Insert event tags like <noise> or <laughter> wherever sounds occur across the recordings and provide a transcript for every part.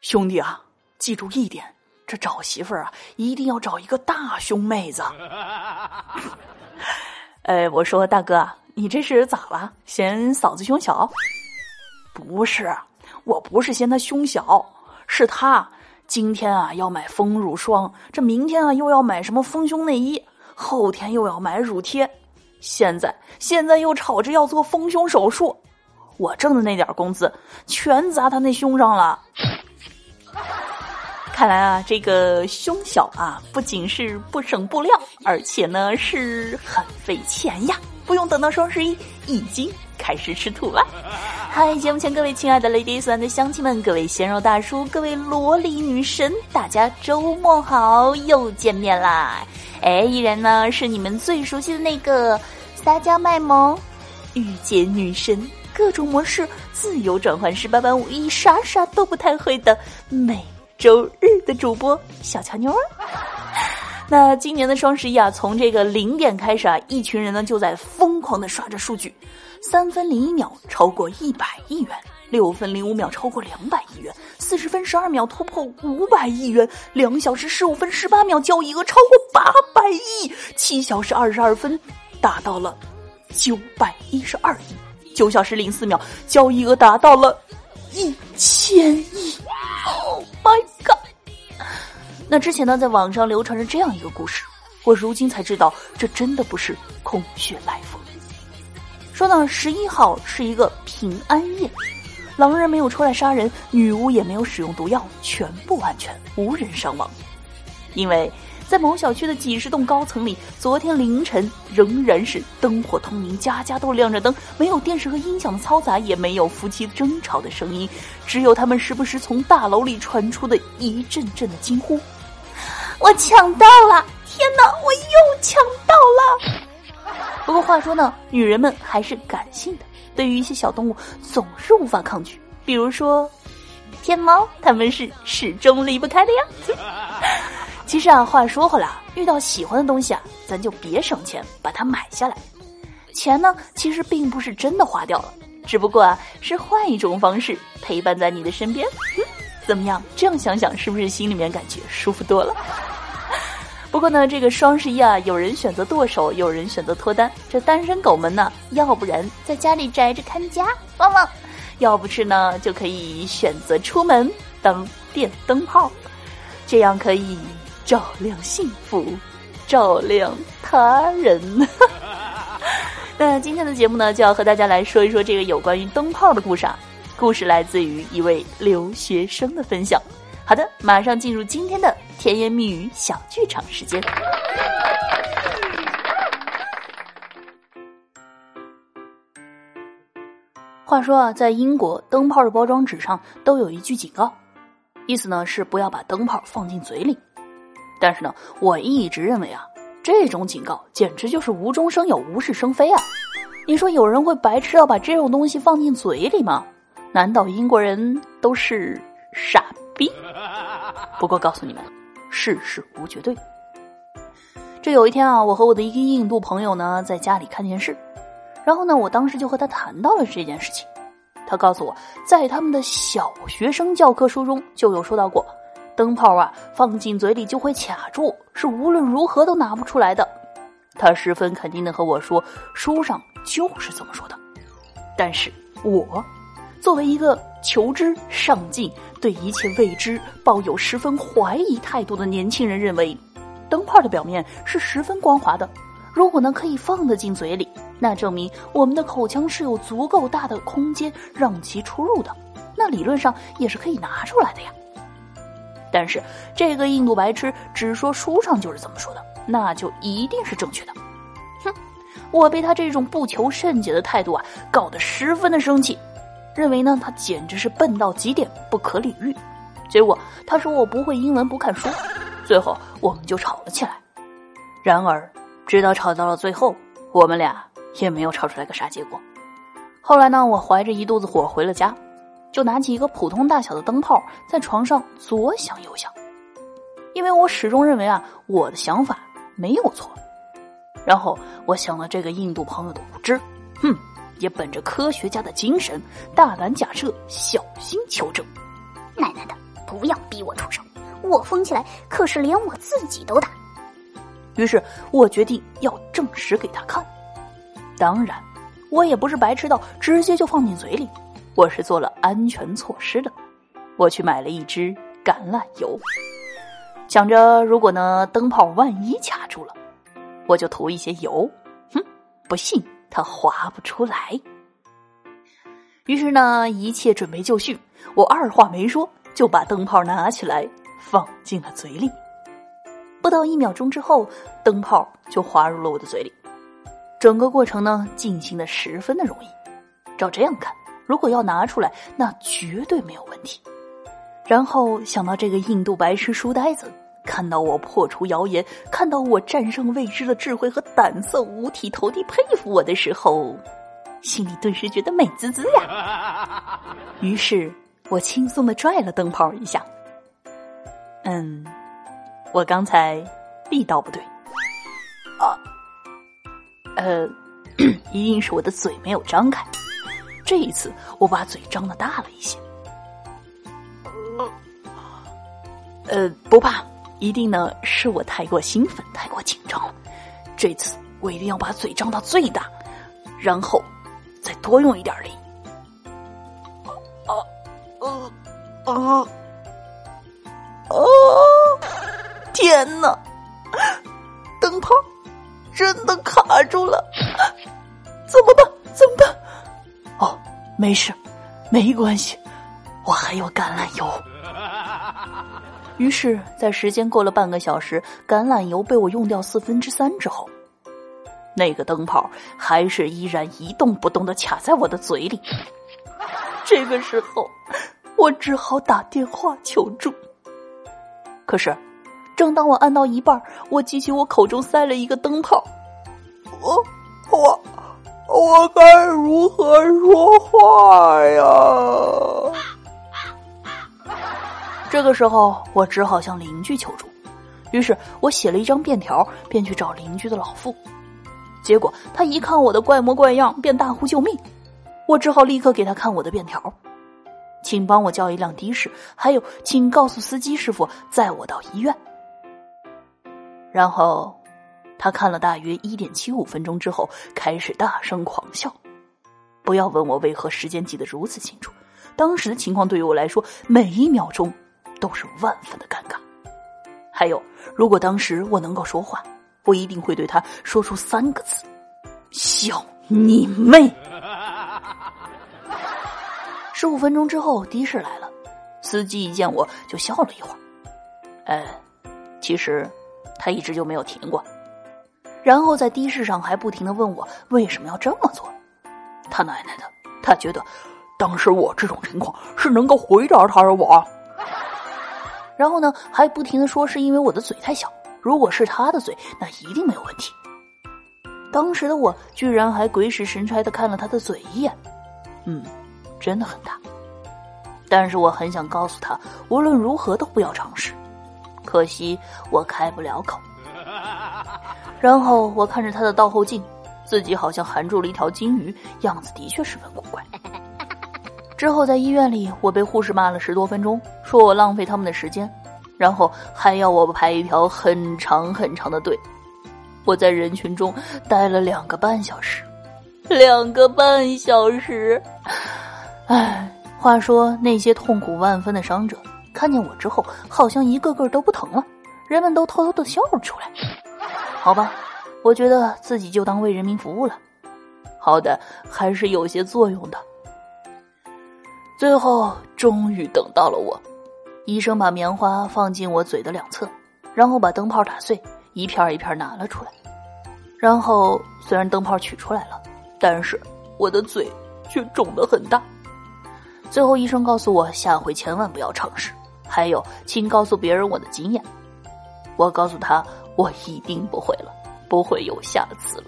兄弟啊，记住一点，这找媳妇儿啊，一定要找一个大胸妹子。<laughs> 哎，我说大哥，你这是咋了？嫌嫂子胸小？不是，我不是嫌她胸小，是她今天啊要买丰乳霜，这明天啊又要买什么丰胸内衣，后天又要买乳贴，现在现在又吵着要做丰胸手术，我挣的那点工资全砸她那胸上了。看来啊，这个胸小啊，不仅是不省布料，而且呢是很费钱呀。不用等到双十一，已经开始吃土了。<laughs> 嗨，节目前各位亲爱的 ladies and 乡亲们，各位鲜肉大叔，各位萝莉女神，大家周末好，又见面啦！哎，依然呢是你们最熟悉的那个撒娇卖萌、御姐女神、各种模式自由转换十八般武艺，啥啥都不太会的美。周日的主播小乔妞儿，<laughs> 那今年的双十一啊，从这个零点开始啊，一群人呢就在疯狂的刷着数据，三分零一秒超过一百亿元，六分零五秒超过两百亿元，四十分十二秒突破五百亿元，两小时十五分十八秒交易额超过八百亿，七小时二十二分达到了九百一十二亿，九小时零四秒交易额达到了一千亿。那之前呢，在网上流传着这样一个故事，我如今才知道，这真的不是空穴来风。说呢，十一号是一个平安夜，狼人没有出来杀人，女巫也没有使用毒药，全部安全，无人伤亡，因为。在某小区的几十栋高层里，昨天凌晨仍然是灯火通明，家家都亮着灯，没有电视和音响的嘈杂，也没有夫妻争吵的声音，只有他们时不时从大楼里传出的一阵阵的惊呼：“我抢到了！天哪，我又抢到了！” <laughs> 不过话说呢，女人们还是感性的，对于一些小动物总是无法抗拒，比如说天猫，他们是始终离不开的呀。<laughs> 其实啊，话说回来，遇到喜欢的东西啊，咱就别省钱，把它买下来。钱呢，其实并不是真的花掉了，只不过啊，是换一种方式陪伴在你的身边。怎么样？这样想想，是不是心里面感觉舒服多了？不过呢，这个双十一啊，有人选择剁手，有人选择脱单。这单身狗们呢，要不然在家里宅着看家，旺旺；要不是呢，就可以选择出门当电灯泡，这样可以。照亮幸福，照亮他人。那今天的节目呢，就要和大家来说一说这个有关于灯泡的故事。啊。故事来自于一位留学生的分享。好的，马上进入今天的甜言蜜语小剧场时间。话说啊，在英国，灯泡的包装纸上都有一句警告，意思呢是不要把灯泡放进嘴里。但是呢，我一直认为啊，这种警告简直就是无中生有、无事生非啊！你说有人会白痴要把这种东西放进嘴里吗？难道英国人都是傻逼？不过告诉你们，世事无绝对。这有一天啊，我和我的一个印度朋友呢在家里看电视，然后呢，我当时就和他谈到了这件事情。他告诉我，在他们的小学生教科书中就有说到过。灯泡啊，放进嘴里就会卡住，是无论如何都拿不出来的。他十分肯定的和我说，书上就是这么说的。但是我作为一个求知、上进、对一切未知抱有十分怀疑态度的年轻人，认为灯泡的表面是十分光滑的。如果呢可以放得进嘴里，那证明我们的口腔是有足够大的空间让其出入的。那理论上也是可以拿出来的呀。但是这个印度白痴只说书上就是这么说的，那就一定是正确的。哼，我被他这种不求甚解的态度啊，搞得十分的生气，认为呢他简直是笨到极点，不可理喻。结果他说我不会英文，不看书，最后我们就吵了起来。然而，直到吵到了最后，我们俩也没有吵出来个啥结果。后来呢，我怀着一肚子火回了家。就拿起一个普通大小的灯泡，在床上左想右想，因为我始终认为啊，我的想法没有错。然后我想了这个印度朋友的无知，哼，也本着科学家的精神，大胆假设，小心求证。奶奶的，不要逼我出手，我疯起来可是连我自己都打。于是我决定要证实给他看。当然，我也不是白痴到直接就放进嘴里，我是做了安全措施的。我去买了一支橄榄油，想着如果呢灯泡万一卡住了，我就涂一些油。哼，不信他滑不出来。于是呢，一切准备就绪，我二话没说就把灯泡拿起来放进了嘴里。不到一秒钟之后，灯泡就滑入了我的嘴里。整个过程呢，进行的十分的容易。照这样看，如果要拿出来，那绝对没有问题。然后想到这个印度白痴书呆子，看到我破除谣言，看到我战胜未知的智慧和胆色，五体投地佩服我的时候，心里顿时觉得美滋滋呀。<laughs> 于是我轻松的拽了灯泡一下。嗯。我刚才力道不对，啊，呃，<clears throat> 一定是我的嘴没有张开。这一次我把嘴张的大了一些，呃，不怕，一定呢是我太过兴奋、太过紧张了。这次我一定要把嘴张到最大，然后再多用一点力。啊，啊，啊，啊！天哪！灯泡真的卡住了，怎么办？怎么办？哦，没事，没关系，我还有橄榄油。于是，在时间过了半个小时，橄榄油被我用掉四分之三之后，那个灯泡还是依然一动不动的卡在我的嘴里。这个时候，我只好打电话求助。可是。正当我按到一半，我记起我口中塞了一个灯泡，我我我该如何说话呀？这个时候，我只好向邻居求助。于是我写了一张便条，便去找邻居的老妇。结果他一看我的怪模怪样，便大呼救命。我只好立刻给他看我的便条，请帮我叫一辆的士，还有请告诉司机师傅载我到医院。然后，他看了大约一点七五分钟之后，开始大声狂笑。不要问我为何时间记得如此清楚，当时的情况对于我来说，每一秒钟都是万分的尴尬。还有，如果当时我能够说话，我一定会对他说出三个字：“笑你妹！”十五分钟之后，的士来了，司机一见我就笑了一会儿。哎，其实。他一直就没有停过，然后在的士上还不停的问我为什么要这么做。他奶奶的，他觉得当时我这种情况是能够回答他的我。然后呢，还不停的说是因为我的嘴太小，如果是他的嘴，那一定没有问题。当时的我居然还鬼使神差的看了他的嘴一眼，嗯，真的很大。但是我很想告诉他，无论如何都不要尝试。可惜我开不了口，然后我看着他的倒后镜，自己好像含住了一条金鱼，样子的确十分古怪。之后在医院里，我被护士骂了十多分钟，说我浪费他们的时间，然后还要我排一条很长很长的队。我在人群中待了两个半小时，两个半小时。唉，话说那些痛苦万分的伤者。看见我之后，好像一个个都不疼了，人们都偷偷的笑了出来。好吧，我觉得自己就当为人民服务了，好的还是有些作用的。最后终于等到了我，医生把棉花放进我嘴的两侧，然后把灯泡打碎，一片一片拿了出来。然后虽然灯泡取出来了，但是我的嘴却肿得很大。最后医生告诉我，下回千万不要尝试。还有，请告诉别人我的经验。我告诉他，我一定不会了，不会有下次了。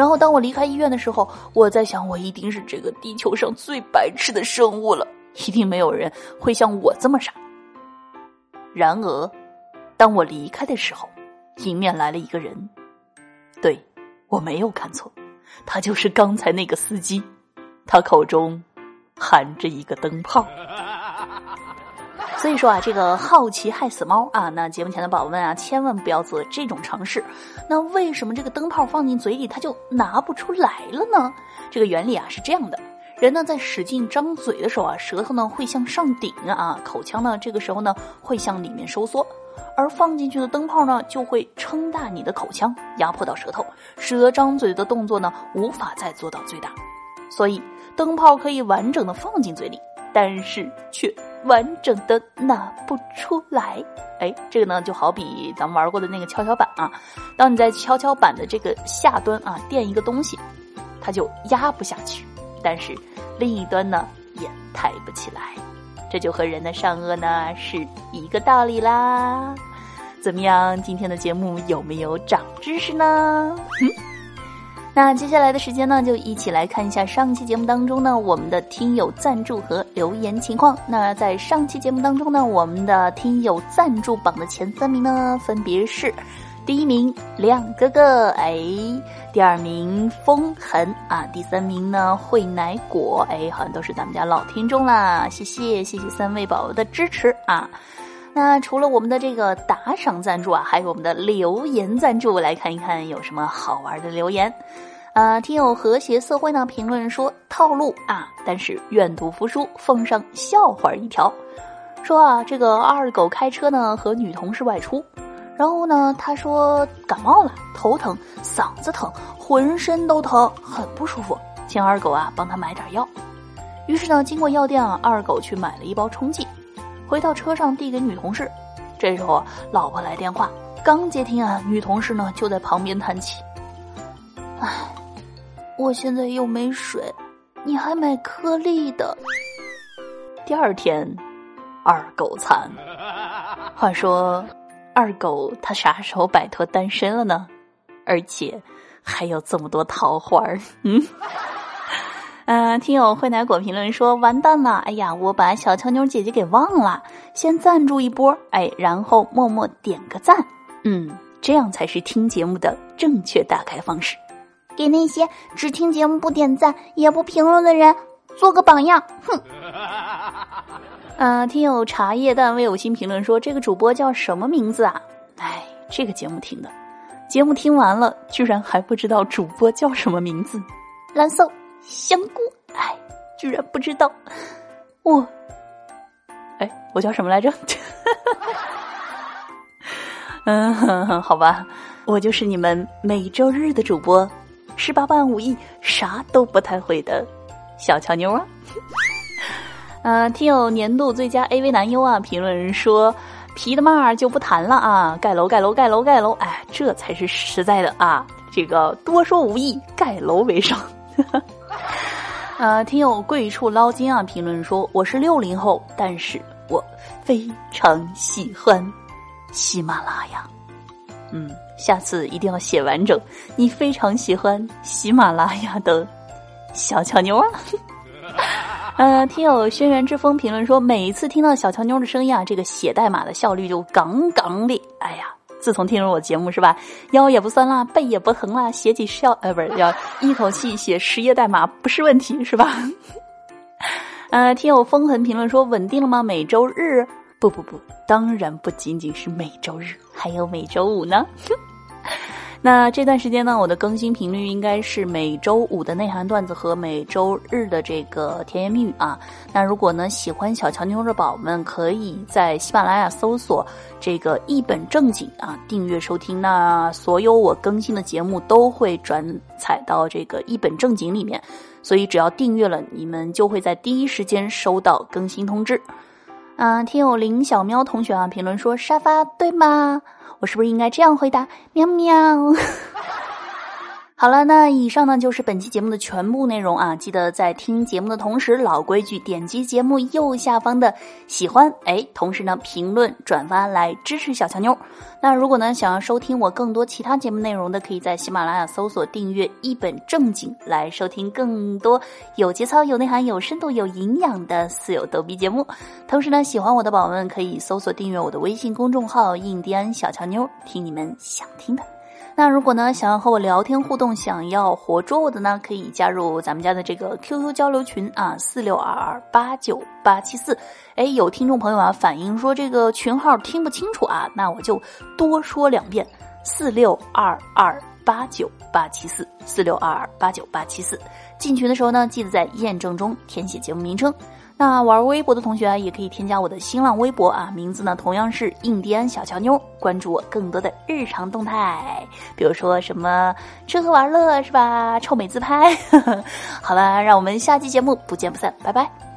然后，当我离开医院的时候，我在想，我一定是这个地球上最白痴的生物了，一定没有人会像我这么傻。然而，当我离开的时候，迎面来了一个人，对我没有看错，他就是刚才那个司机，他口中含着一个灯泡。所以说啊，这个好奇害死猫啊！那节目前的宝宝们啊，千万不要做这种尝试。那为什么这个灯泡放进嘴里它就拿不出来了呢？这个原理啊是这样的：人呢在使劲张嘴的时候啊，舌头呢会向上顶啊，口腔呢这个时候呢会向里面收缩，而放进去的灯泡呢就会撑大你的口腔，压迫到舌头，使得张嘴的动作呢无法再做到最大。所以灯泡可以完整的放进嘴里，但是却。完整的拿不出来，哎，这个呢就好比咱们玩过的那个跷跷板啊，当你在跷跷板的这个下端啊垫一个东西，它就压不下去，但是另一端呢也抬不起来，这就和人的上颚呢是一个道理啦。怎么样，今天的节目有没有长知识呢？嗯。那接下来的时间呢，就一起来看一下上期节目当中呢，我们的听友赞助和留言情况。那在上期节目当中呢，我们的听友赞助榜的前三名呢，分别是第一名亮哥哥，哎，第二名风痕啊，第三名呢惠奶果，哎，好像都是咱们家老听众啦，谢谢谢谢三位宝宝的支持啊。那除了我们的这个打赏赞助啊，还有我们的留言赞助，来看一看有什么好玩的留言。啊，听友和谐社会呢评论说套路啊，但是愿赌服输，奉上笑话一条。说啊，这个二狗开车呢和女同事外出，然后呢他说感冒了，头疼，嗓子疼，浑身都疼，很不舒服，请二狗啊帮他买点药。于是呢，经过药店啊，二狗去买了一包冲剂，回到车上递给女同事。这时候啊，老婆来电话，刚接听啊，女同事呢就在旁边叹气，唉。我现在又没水，你还买颗粒的。第二天，二狗惨。话说，二狗他啥时候摆脱单身了呢？而且还有这么多桃花。嗯，嗯，听友惠奶果评论说：“完蛋了！哎呀，我把小乔妞姐姐给忘了，先赞助一波，哎，然后默默点个赞。嗯，这样才是听节目的正确打开方式。”给那些只听节目不点赞也不评论的人做个榜样，哼！啊，<laughs> 听友茶叶蛋为有心评论说这个主播叫什么名字啊？哎，这个节目听的，节目听完了居然还不知道主播叫什么名字？蓝色香菇，哎，居然不知道我，哎，我叫什么来着？<laughs> 嗯，好吧，我就是你们每周日的主播。十八般武艺啥都不太会的小乔妞啊！呃，听友年度最佳 AV 男优啊，评论说皮的嘛就不谈了啊，盖楼盖楼盖楼盖楼，哎，这才是实在的啊！这个多说无益，盖楼为上。呃，听友贵处捞金啊，评论说我是六零后，但是我非常喜欢喜马拉雅。嗯。下次一定要写完整。你非常喜欢喜马拉雅的小乔妞啊？<laughs> 呃，听友轩辕之风评论说，每一次听到小乔妞的声音啊，这个写代码的效率就杠杠的。哎呀，自从听了我节目是吧，腰也不酸啦，背也不疼啦，写起效呃不是要一口气写十页代码不是问题是吧？<laughs> 呃，听友风痕评论说，稳定了吗？每周日？不不不，当然不仅仅是每周日，还有每周五呢。那这段时间呢，我的更新频率应该是每周五的内涵段子和每周日的这个甜言蜜语啊。那如果呢喜欢小乔妞的宝宝们，可以在喜马拉雅搜索这个一本正经啊，订阅收听。那所有我更新的节目都会转载到这个一本正经里面，所以只要订阅了，你们就会在第一时间收到更新通知。啊，听友林小喵同学啊，评论说沙发对吗？我是不是应该这样回答？喵喵。<laughs> 好了，那以上呢就是本期节目的全部内容啊！记得在听节目的同时，老规矩，点击节目右下方的喜欢，哎，同时呢评论转发来支持小强妞。那如果呢想要收听我更多其他节目内容的，可以在喜马拉雅搜索订阅一本正经来收听更多有节操、有内涵、有深度、有营养的四有逗逼节目。同时呢，喜欢我的宝宝们可以搜索订阅我的微信公众号“印第安小强妞”，听你们想听的。那如果呢想要和我聊天互动，想要活捉我的呢，可以加入咱们家的这个 QQ 交流群啊，四六二二八九八七四。哎，有听众朋友啊反映说这个群号听不清楚啊，那我就多说两遍，四六二二八九八七四，四六二二八九八七四。进群的时候呢，记得在验证中填写节目名称。那玩微博的同学，也可以添加我的新浪微博啊，名字呢同样是印第安小乔妞，关注我更多的日常动态，比如说什么吃喝玩乐是吧？臭美自拍。<laughs> 好了，让我们下期节目不见不散，拜拜。